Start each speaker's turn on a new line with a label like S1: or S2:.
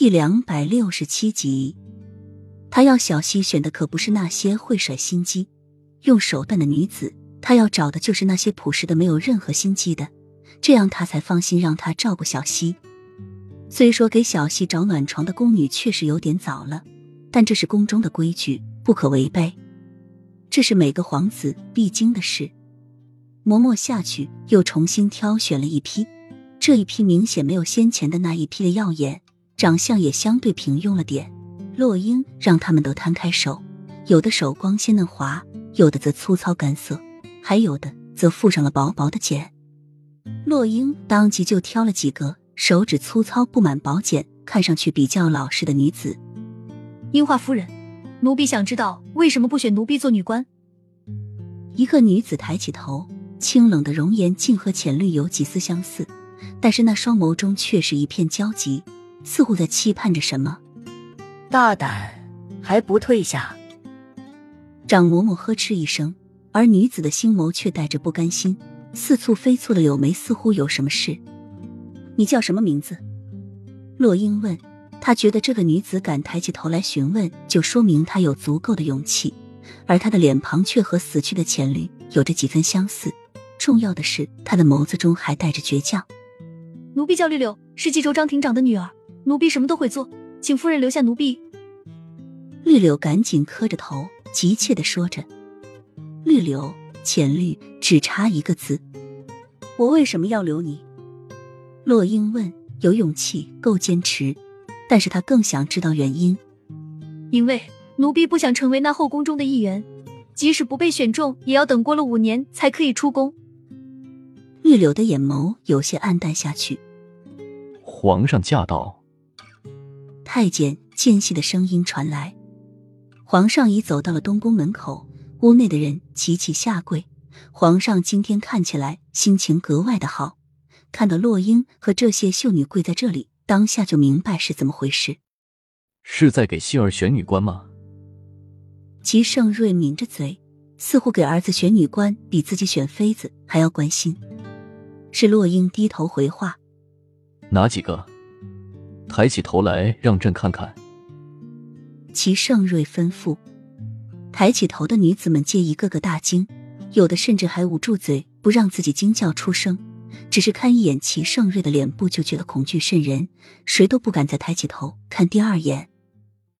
S1: 第两百六十七集，他要小溪选的可不是那些会甩心机、用手段的女子，他要找的就是那些朴实的、没有任何心机的，这样他才放心让他照顾小溪。虽说给小溪找暖床的宫女确实有点早了，但这是宫中的规矩，不可违背。这是每个皇子必经的事。嬷嬷下去，又重新挑选了一批，这一批明显没有先前的那一批的耀眼。长相也相对平庸了点，洛英让他们都摊开手，有的手光鲜嫩滑，有的则粗糙干涩，还有的则附上了薄薄的茧。洛英当即就挑了几个手指粗糙、布满薄茧，看上去比较老实的女子。
S2: 樱花夫人，奴婢想知道为什么不选奴婢做女官？
S1: 一个女子抬起头，清冷的容颜竟和浅绿有几丝相似，但是那双眸中却是一片焦急。似乎在期盼着什么，
S3: 大胆还不退下！
S1: 长嬷嬷呵斥一声，而女子的星眸却带着不甘心，似蹙非蹙的柳眉，似乎有什么事。你叫什么名字？洛英问。他觉得这个女子敢抬起头来询问，就说明她有足够的勇气，而她的脸庞却和死去的浅绿有着几分相似。重要的是，她的眸子中还带着倔强。
S2: 奴婢叫绿柳，是冀州张庭长的女儿。奴婢什么都会做，请夫人留下奴婢。
S1: 绿柳赶紧磕着头，急切的说着：“绿柳，浅绿，只差一个字。我为什么要留你？”洛英问，有勇气，够坚持，但是他更想知道原因。
S2: 因为奴婢不想成为那后宫中的一员，即使不被选中，也要等过了五年才可以出宫。
S1: 绿柳的眼眸有些暗淡下去。
S4: 皇上驾到。
S1: 太监间隙的声音传来，皇上已走到了东宫门口，屋内的人齐齐下跪。皇上今天看起来心情格外的好，看到洛英和这些秀女跪在这里，当下就明白是怎么回事。
S4: 是在给希儿选女官吗？
S1: 齐盛瑞抿着嘴，似乎给儿子选女官比自己选妃子还要关心。是洛英低头回话：“
S4: 哪几个？”抬起头来，让朕看看。
S1: 齐盛瑞吩咐。抬起头的女子们皆一个个大惊，有的甚至还捂住嘴，不让自己惊叫出声。只是看一眼齐盛瑞的脸部，就觉得恐惧渗人，谁都不敢再抬起头看第二眼。